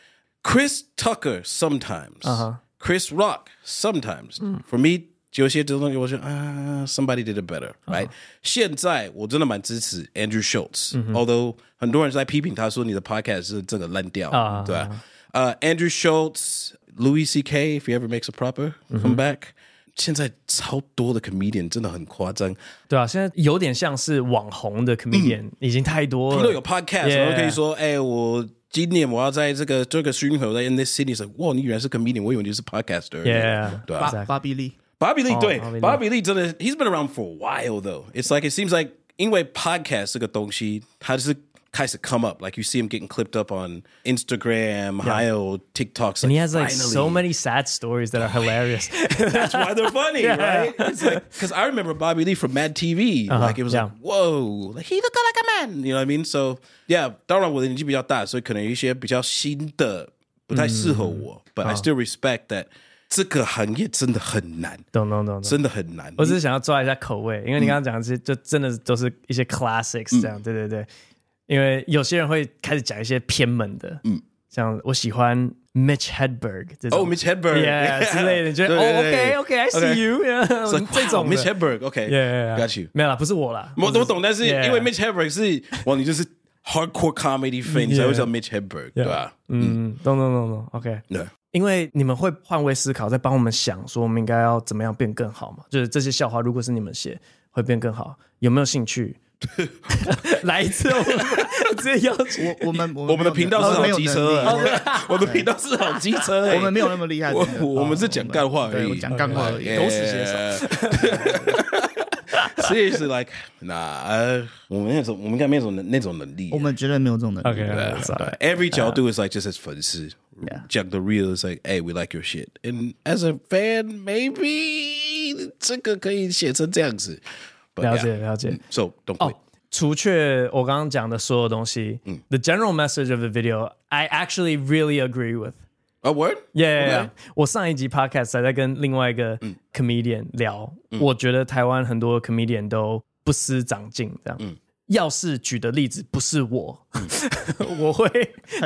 Chris Tucker sometimes. Uh-huh. Chris Rock sometimes. Mm. For me, 有些这种东西，我觉得啊，somebody did it better, right？、Uh huh. 现在我真的蛮支持 Andrew Schultz，although、mm hmm. 很多人在批评他说你的 podcast 是这个烂掉，uh huh. 对吧？呃、uh,，Andrew Schultz，Louis C.K. If he ever makes a proper come back，、mm hmm. 现在超多的 comedian 真的很夸张，对啊，现在有点像是网红的 comedian，、嗯、已经太多了，听到有 podcast，然后 Yeah. 可以说，哎、欸，我。今年我要在这个这个巡回在 in this city 时，哇，你原来是 comedian，我以为你是 podcaster。Yeah，对啊，巴比利， 巴比利，对，巴比利真的，he's been around for a while though. It's like it seems like 因为 podcast 这个东西，它是开始 come up. Like you see him getting clipped up on Instagram, 还有 TikTok. And he has like so many sad stories that are [LAUGHS] hilarious. That's why they're funny, [LAUGHS] right? It's like because I remember Bobby Lee from Mad TV. Like it was like, whoa, like he looked like a man. You know what I mean? So. Yeah，当然我的年纪比较大，所以可能有一些比较新的不太适合我。嗯、But I still respect that、哦、 这个行业真的很难，懂懂懂，真的很难。我只是想要抓一下口味，因为你刚刚讲的是就真的都是一些 classics 这样，嗯、对对对。因为有些人会开始讲一些偏门的，嗯，像我喜欢 Mitch Hedberg 这种，哦、oh,，Mitch Hedberg，yeah, yeah 之类的，觉得哦，OK，OK，I see you，这种 Mitch Hedberg，OK，Yeah，Got you，没有啦，不是我啦，我我懂，但是因为 Mitch Hedberg 是，哇，你就是。Hardcore comedy fans 才会叫 Mitch Hedberg，对吧？嗯，懂懂懂懂，OK。对，因为你们会换位思考，在帮我们想说，我们应该要怎么样变更好嘛？就是这些笑话，如果是你们写，会变更好，有没有兴趣？[LAUGHS] 来一次，我直接邀请我。我们我们的频道是好机车，我的频道是好机车，我们没有那么厉害。我们是讲干话而已，讲干话而已，狗屎写手。Seriously, like 那我们那种，我们应该没有那那种能力。我们绝对没有这种能力。Okay, every 角度 is like just as 粉丝讲 the real is like, hey, we like your shit. And as a fan, maybe 这个可以写成这样子。了解了解。So don't quit. 除却我刚刚讲的所有东西，the general message of the video, I actually really agree with. A word？Yeah，我上一集 podcast 还在跟另外一个 comedian 聊，我觉得台湾很多 comedian 都不思长进，这样。要是举的例子不是我，[LAUGHS] 我会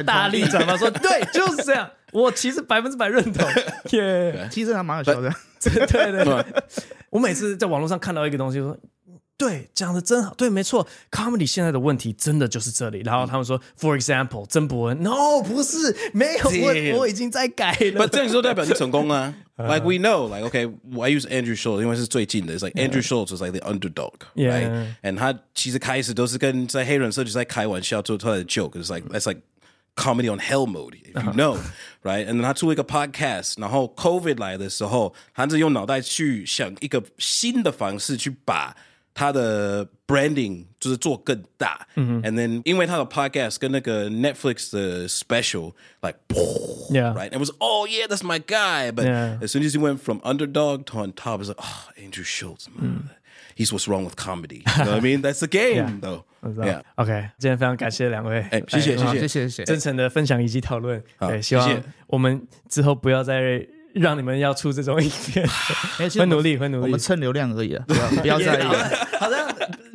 大力转发说，[LAUGHS] 对，就是这样。我其实百分之百认同。耶，其实还蛮好笑的。对对 [LAUGHS] 对，我每次在网络上看到一个东西说。对，讲的真好。对，没错，comedy 现在的问题真的就是这里。然后他们说，for example，曾博恩，no，不是，没有，我我已经在改了。But 这样说代表你成功啊？Like we know，like OK，I use Andrew Schultz，因为是最近的。It's like Andrew Schultz was like the underdog，right？And 他其实开始都是跟在黑人社区在开玩笑，做出来的 joke，is like that's like comedy on hell mode，if you know，right？And then 他出了一个 podcast，然后 COVID 来的时候，他是用脑袋去想一个新的方式去把。他的 branding 就是做更大，嗯哼，and then 因为他的 podcast 跟那个 Netflix 的 special like yeah right it was oh yeah that's my guy but yeah. as soon as he went from underdog to on top it's like oh Andrew Schulz man he's what's wrong with comedy you know what I mean that's the game though yeah OK 今天非常感谢两位哎谢谢谢谢谢谢真诚的分享以及讨论对希望我们之后不要再 让你们要出这种影片，[LAUGHS] 会努力，会努力。我们蹭流量而已啊，不 [LAUGHS] 要不要在意。好像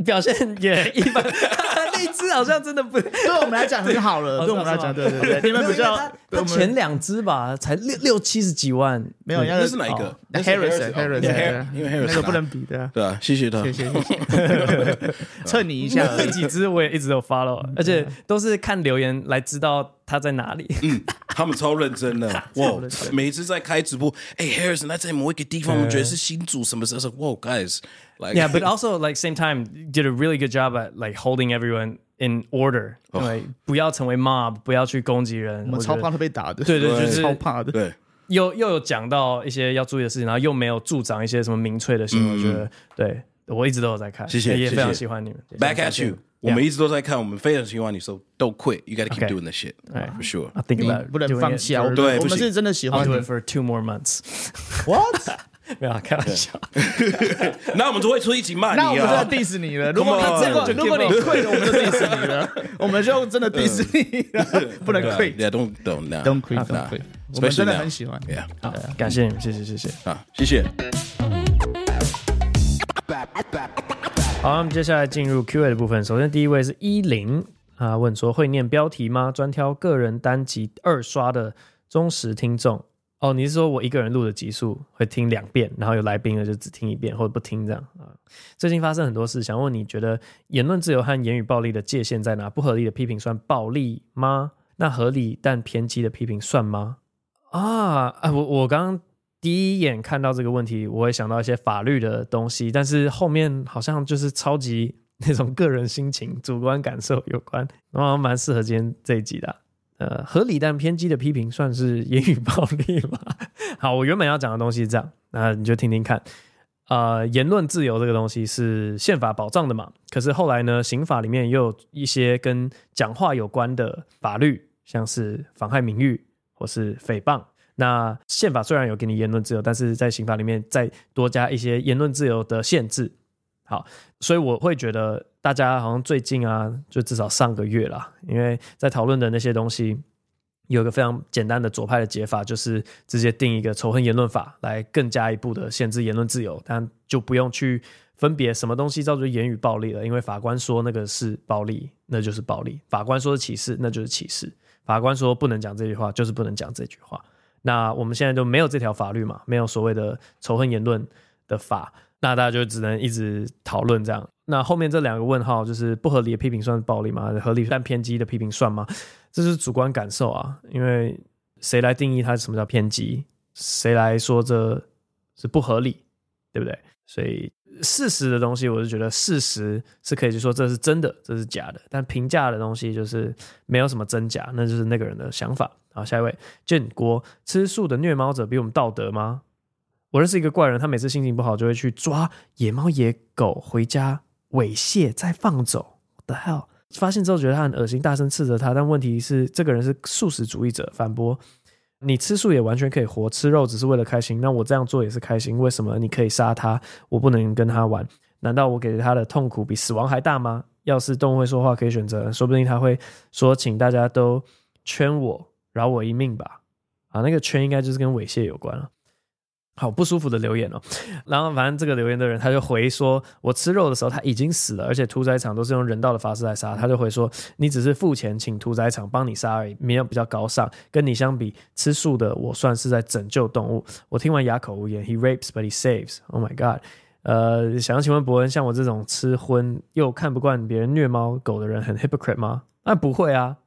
表现也一般，[LAUGHS] 那一支好像真的不对我们来讲很好了。对我们来讲，对对对，你们比较。他前两只吧，才六六七十几万，没有，那是哪一个？Harrison，Harrison，因为 Harrison 那个不能比的。对啊，谢谢他，谢谢谢谢。蹭你一下，那几只我也一直有 follow，而且都是看留言来知道他在哪里。嗯，他们超认真的，[LAUGHS] 哇！每一次在开直播，哎，Harrison，他在某一个地方，我觉得是新组什么什么，哇，guys，like yeah，but also like same time did a really good job at like holding everyone in order，因为不要成为 mob，不要去攻击人。我们超怕他被打的，对对，就是超怕的。对，又又有讲到一些要注意的事情，然后又没有助长一些什么民粹的行为。我觉得，对我一直都有在看，谢谢，也非常喜欢你们。Back at you，我们一直都在看，我们非常喜欢你。So don't quit，you gotta keep doing the shit for sure。I think about，不能放弃啊！对，我们是真的喜欢。Do it for two more months。What？没有开玩笑。那我们就会出一集骂你啊！那我们真的 diss 你了。如果你如果如果你 quit，我们就 diss 你了。我们就真的 diss 你了，不能 quit。Don't don't don't quit don't quit。我们真的很喜欢。Yeah，，感谢你们，谢谢谢谢啊，谢谢。好，那么接下来进入 Q&A 的部分。首先第一位是一零啊，问说会念标题吗？专挑个人单集二刷的忠实听众。哦，你是说我一个人录的集数会听两遍，然后有来宾的就只听一遍或者不听这样啊？最近发生很多事，想问你觉得言论自由和言语暴力的界限在哪？不合理的批评算暴力吗？那合理但偏激的批评算吗？啊啊！我我刚刚第一眼看到这个问题，我会想到一些法律的东西，但是后面好像就是超级那种个人心情、主观感受有关，然后蛮适合今天这一集的。呃，合理但偏激的批评算是言语暴力吗？[LAUGHS] 好，我原本要讲的东西是这样，那你就听听看。呃，言论自由这个东西是宪法保障的嘛？可是后来呢，刑法里面又有一些跟讲话有关的法律，像是妨害名誉或是诽谤。那宪法虽然有给你言论自由，但是在刑法里面再多加一些言论自由的限制。好，所以我会觉得大家好像最近啊，就至少上个月啦，因为在讨论的那些东西，有一个非常简单的左派的解法，就是直接定一个仇恨言论法，来更加一步的限制言论自由，但就不用去分别什么东西叫做言语暴力了，因为法官说那个是暴力，那就是暴力；法官说是歧视，那就是歧视；法官说不能讲这句话，就是不能讲这句话。那我们现在就没有这条法律嘛，没有所谓的仇恨言论的法。那大家就只能一直讨论这样。那后面这两个问号就是不合理的批评算暴力吗？合理但偏激的批评算吗？这是主观感受啊，因为谁来定义它什么叫偏激？谁来说这是不合理？对不对？所以事实的东西，我是觉得事实是可以去说这是真的，这是假的。但评价的东西就是没有什么真假，那就是那个人的想法。好，下一位，建国吃素的虐猫者比我们道德吗？我认识一个怪人，他每次心情不好就会去抓野猫野狗回家猥亵再放走。What the hell？发现之后觉得他很恶心，大声斥责他。但问题是，这个人是素食主义者，反驳你吃素也完全可以活，吃肉只是为了开心。那我这样做也是开心，为什么你可以杀他，我不能跟他玩？难道我给他的痛苦比死亡还大吗？要是动物会说话，可以选择，说不定他会说：“请大家都圈我，饶我一命吧。”啊，那个圈应该就是跟猥亵有关了。好不舒服的留言哦，然后反正这个留言的人他就回说，我吃肉的时候他已经死了，而且屠宰场都是用人道的方式来杀，他就回说，你只是付钱请屠宰场帮你杀而已，没有比较高尚，跟你相比，吃素的我算是在拯救动物。我听完哑口无言，He rapes but he saves. Oh my god！呃，想要请问伯恩，像我这种吃荤又看不惯别人虐猫狗的人，很 hypocrite 吗？那不会啊。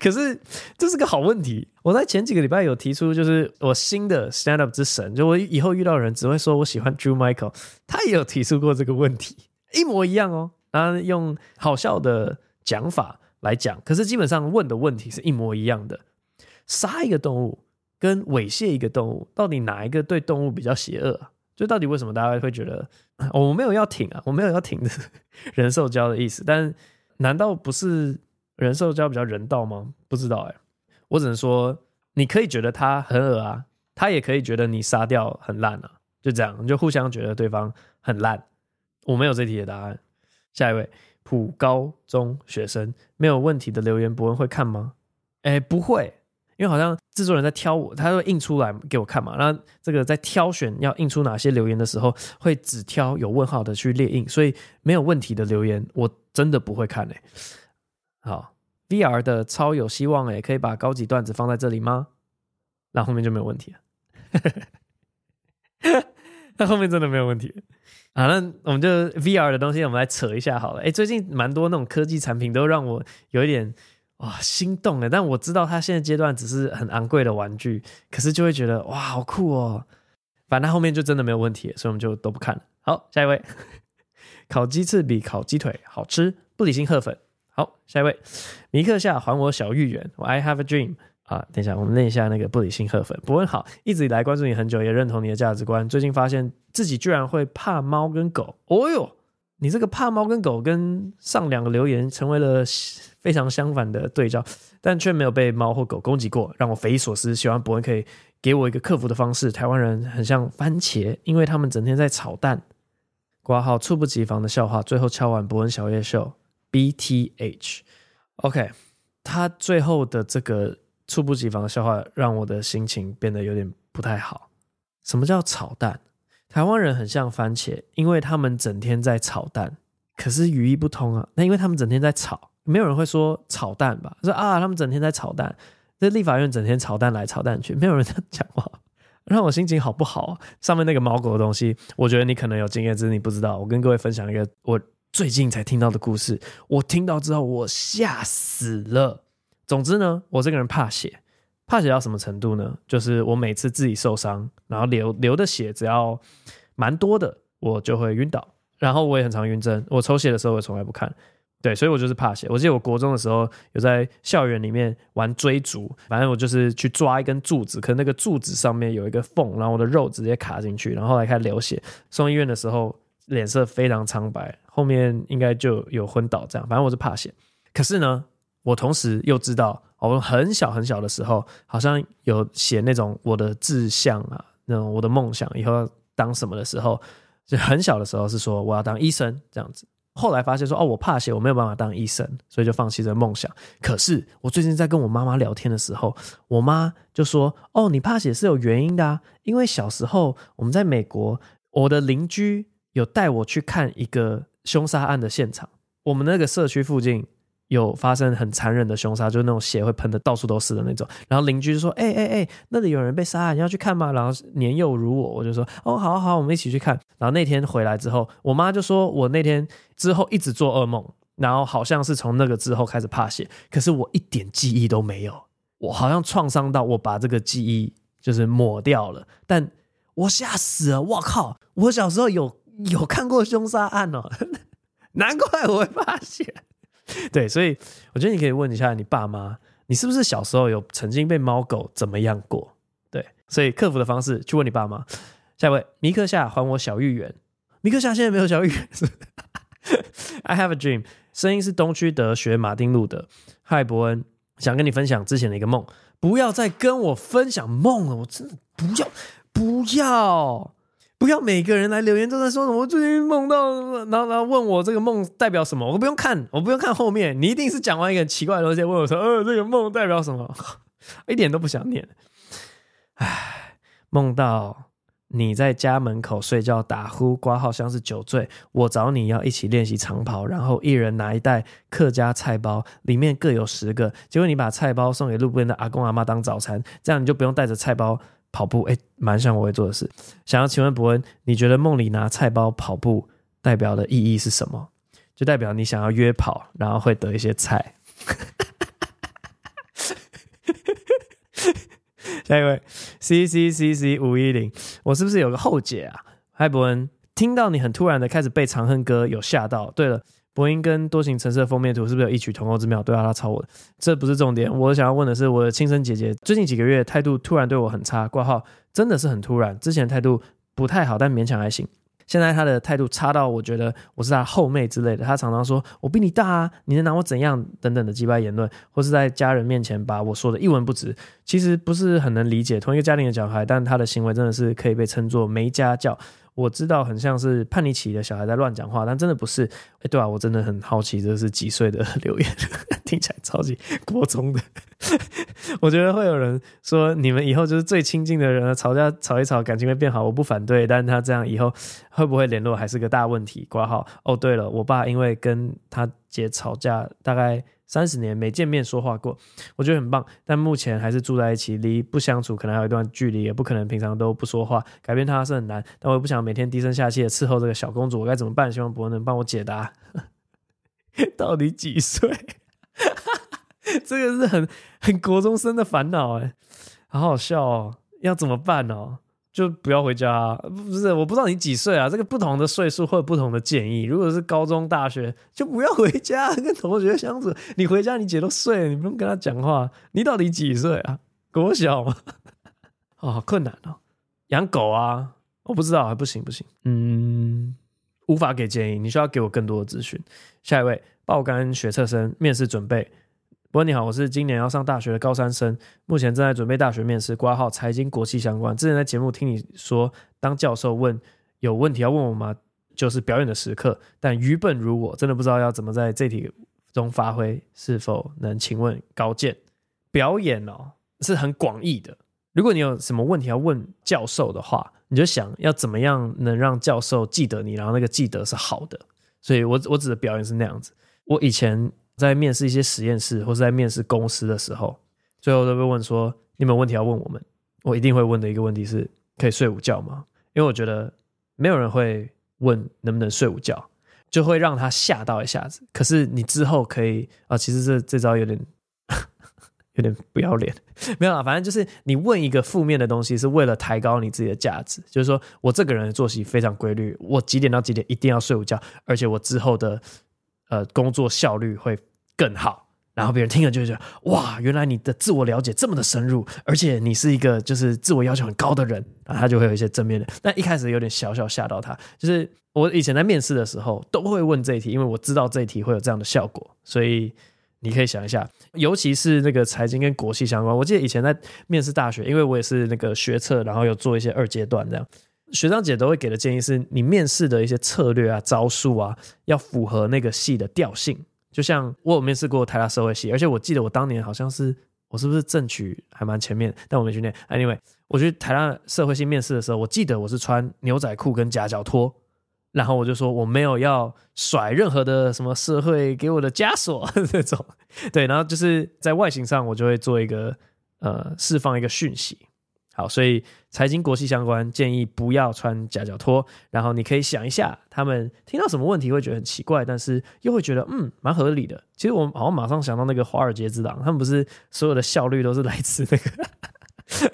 可是这是个好问题。我在前几个礼拜有提出，就是我新的 stand up 之神，就我以后遇到人只会说我喜欢 Drew Michael，他也有提出过这个问题，一模一样哦。他用好笑的讲法来讲，可是基本上问的问题是一模一样的。杀一个动物跟猥亵一个动物，到底哪一个对动物比较邪恶？就到底为什么大家会觉得我没有要挺啊，我没有要挺的 [LAUGHS] 人兽交的意思，但难道不是？人兽交比较人道吗？不知道哎、欸，我只能说，你可以觉得他很恶啊，他也可以觉得你杀掉很烂啊，就这样，你就互相觉得对方很烂。我没有这题的答案。下一位，普高中学生没有问题的留言，博文会看吗？哎、欸，不会，因为好像制作人在挑我，他会印出来给我看嘛。那这个在挑选要印出哪些留言的时候，会只挑有问号的去列印，所以没有问题的留言，我真的不会看哎、欸。好，VR 的超有希望诶，可以把高级段子放在这里吗？那后面就没有问题了。[LAUGHS] 那后面真的没有问题。好，那我们就 VR 的东西，我们来扯一下好了。诶，最近蛮多那种科技产品都让我有一点哇心动的，但我知道它现在阶段只是很昂贵的玩具，可是就会觉得哇好酷哦。反正后面就真的没有问题，所以我们就都不看了。好，下一位，[LAUGHS] 烤鸡翅比烤鸡腿好吃，不理性河粉。好，下一位，米克夏还我小芋圆，我 I have a dream 啊，等一下，我们念一下那个不理性贺粉。博文好，一直以来关注你很久，也认同你的价值观。最近发现自己居然会怕猫跟狗，哦哟，你这个怕猫跟狗跟上两个留言成为了非常相反的对照，但却没有被猫或狗攻击过，让我匪夷所思。希望博文可以给我一个克服的方式。台湾人很像番茄，因为他们整天在炒蛋。挂号猝不及防的笑话，最后敲完伯恩小夜秀。BTH，OK，、他最后的这个猝不及防的笑话，让我的心情变得有点不太好。什么叫炒蛋？台湾人很像番茄，因为他们整天在炒蛋，可是语义不通啊。那因为他们整天在炒，没有人会说炒蛋吧？说啊，他们整天在炒蛋。这立法院整天炒蛋来炒蛋去，没有人这样讲话，让我心情好不好？上面那个猫狗的东西，我觉得你可能有经验，只是你不知道。我跟各位分享一个我最近才听到的故事，我听到之后我吓死了。总之呢，我这个人怕血，怕血到什么程度呢？就是我每次自己受伤，然后流流的血只要蛮多的，我就会晕倒。然后我也很常晕针，我抽血的时候我从来不看。对，所以我就是怕血。我记得我国中的时候有在校园里面玩追逐，反正我就是去抓一根柱子，可那个柱子上面有一个缝，然后我的肉直接卡进去，然后后来开始流血。送医院的时候脸色非常苍白，后面应该就有昏倒这样。反正我是怕血。可是呢，我同时又知道，我很小很小的时候好像有写那种我的志向啊，那种我的梦想以后要当什么的时候，就很小的时候是说我要当医生这样子。后来发现说哦，我怕血，我没有办法当医生，所以就放弃这个梦想。可是我最近在跟我妈妈聊天的时候，我妈就说：“哦，你怕血是有原因的啊，因为小时候我们在美国，我的邻居有带我去看一个凶杀案的现场，我们那个社区附近。”有发生很残忍的凶杀，就是那种血会喷的到处都是的那种。然后邻居就说：“哎哎哎，那里有人被杀，你要去看吗？”然后年幼如我，我就说：“哦，好好，我们一起去看。”然后那天回来之后，我妈就说我那天之后一直做噩梦，然后好像是从那个之后开始怕血，可是我一点记忆都没有，我好像创伤到我把这个记忆就是抹掉了，但我吓死了！我靠，我小时候有有看过凶杀案哦，[LAUGHS] 难怪我会发现。对，所以我觉得你可以问一下你爸妈，你是不是小时候有曾经被猫狗怎么样过？对，所以克服的方式去问你爸妈。下一位，米克夏还我小芋圆。米克夏现在没有小芋圆。[LAUGHS] I have a dream，声音是东区德学马丁路的。嗨，伯恩，想跟你分享之前的一个梦。不要再跟我分享梦了，我真的不要，不要。不要每个人来留言都在说什么，我最近梦到，然后然后问我这个梦代表什么，我不用看，我不用看后面，你一定是讲完一个很奇怪的东西，问我说，呃，这个梦代表什么？[LAUGHS] 一点都不想念。唉，梦到你在家门口睡觉打呼，挂号像是酒醉，我找你要一起练习长跑，然后一人拿一袋客家菜包，里面各有十个，结果你把菜包送给路边的阿公阿妈当早餐，这样你就不用带着菜包。跑步，哎，蛮像我会做的事。想要请问伯恩，你觉得梦里拿菜包跑步代表的意义是什么？就代表你想要约跑，然后会得一些菜。[LAUGHS] 下一位，C C C C 五一零，我是不是有个后姐啊？嗨，伯恩，听到你很突然的开始背《长恨歌》，有吓到。对了。伯恩跟多情城市的封面图是不是有异曲同工之妙？对啊，他抄我的，这不是重点。我想要问的是，我的亲生姐姐最近几个月态度突然对我很差，挂号真的是很突然。之前态度不太好，但勉强还行。现在她的态度差到我觉得我是她后妹之类的。她常常说我比你大啊，你能拿我怎样？等等的机掰言论，或是在家人面前把我说的一文不值。其实不是很能理解，同一个家庭的小孩，但他的行为真的是可以被称作没家教。我知道很像是叛逆期的小孩在乱讲话，但真的不是。哎，对啊，我真的很好奇这是几岁的 [LAUGHS] 留言，听起来超级国中的。[LAUGHS] 我觉得会有人说你们以后就是最亲近的人了，吵架吵一吵，感情会变好，我不反对。但是他这样以后会不会联络还是个大问题。挂号。哦，对了，我爸因为跟他姐吵架，大概。三十年没见面说话过，我觉得很棒。但目前还是住在一起，离不相处可能还有一段距离，也不可能平常都不说话。改变他是很难，但我也不想每天低声下气的伺候这个小公主，我该怎么办？希望伯能帮我解答。[LAUGHS] 到底几岁？[LAUGHS] 这个是很很国中生的烦恼哎，好好笑哦。要怎么办哦？就不要回家，不是，我不知道你几岁啊？这个不同的岁数会有不同的建议。如果是高中、大学，就不要回家跟同学相处。你回家，你姐都睡了，你不用跟她讲话。你到底几岁啊？国小吗？[LAUGHS] 哦，困难哦。养狗啊，我不知道，还不行不行。嗯，无法给建议，你需要给我更多的资讯。下一位，爆肝学测生面试准备。伯恩你好，我是今年要上大学的高三生，目前正在准备大学面试，挂号财经国际相关。之前在节目听你说，当教授问有问题要问我吗？就是表演的时刻，但愚笨如我，真的不知道要怎么在这题中发挥，是否能请问高见？表演哦是很广义的，如果你有什么问题要问教授的话，你就想要怎么样能让教授记得你，然后那个记得是好的。所以我我指的表演是那样子。我以前在面试一些实验室或是在面试公司的时候，最后都会问说：你们有问题要问我们？我一定会问的一个问题是：可以睡午觉吗？因为我觉得没有人会。问能不能睡午觉，就会让他吓到一下子。可是你之后可以啊，其实这这招有点 [LAUGHS] 有点不要脸，[LAUGHS] 没有啦，反正就是你问一个负面的东西，是为了抬高你自己的价值。就是说我这个人的作息非常规律，我几点到几点一定要睡午觉，而且我之后的呃工作效率会更好。然后别人听了就觉得哇，原来你的自我了解这么的深入，而且你是一个就是自我要求很高的人，然后他就会有一些正面的。但一开始有点小小吓到他，就是我以前在面试的时候都会问这一题，因为我知道这一题会有这样的效果，所以你可以想一下，尤其是那个财经跟国际相关。我记得以前在面试大学，因为我也是那个学测，然后有做一些二阶段这样，学长姐都会给的建议是你面试的一些策略啊、招数啊，要符合那个系的调性。就像我有面试过台大社会系，而且我记得我当年好像是我是不是正取还蛮前面，但我没去念。Anyway，我去台大社会系面试的时候，我记得我是穿牛仔裤跟夹脚拖，然后我就说我没有要甩任何的什么社会给我的枷锁 [LAUGHS] 这种，对，然后就是在外形上我就会做一个呃释放一个讯息。好，所以财经国际相关建议不要穿夹脚拖。然后你可以想一下，他们听到什么问题会觉得很奇怪，但是又会觉得嗯蛮合理的。其实我好像马上想到那个华尔街之狼，他们不是所有的效率都是来自那个，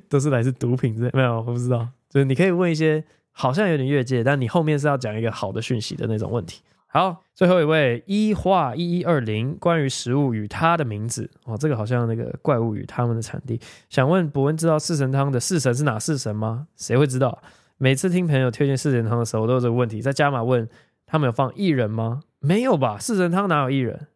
[LAUGHS] 都是来自毒品之类？没有，我不知道。就是你可以问一些好像有点越界，但你后面是要讲一个好的讯息的那种问题。好，最后一位一化一一二零，关于食物与它的名字哦，这个好像那个怪物与它们的产地。想问博恩，知道四神汤的四神是哪四神吗？谁会知道？每次听朋友推荐四神汤的时候，我都有这个问题。在加码问他们有放薏仁吗？没有吧？四神汤哪有薏仁？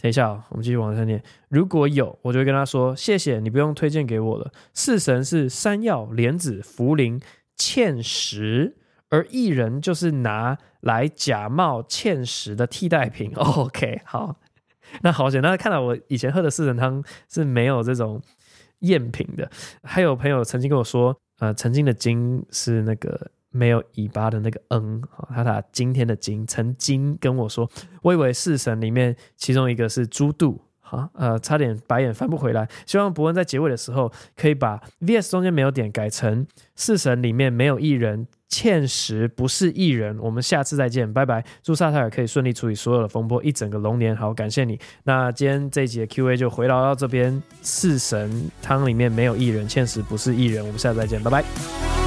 等一下哦，我们继续往下念。如果有，我就会跟他说谢谢你，不用推荐给我了。四神是山药、莲子、茯苓、芡实。而薏仁就是拿来假冒芡实的替代品。[LAUGHS] OK，好，那好险。那看到我以前喝的四神汤是没有这种赝品的。还有朋友曾经跟我说，呃，曾经的经是那个没有尾巴的那个嗯，他打今天的今，曾经跟我说，我以为四神里面其中一个是猪肚。啊，呃，差点白眼翻不回来。希望博恩在结尾的时候可以把 VS 中间没有点改成四神里面没有艺人，芡实不是艺人。我们下次再见，拜拜。祝萨泰尔可以顺利处理所有的风波，一整个龙年。好，感谢你。那今天这一集的 Q&A 就回到到这边，四神汤里面没有艺人，芡实不是艺人。我们下次再见，拜拜。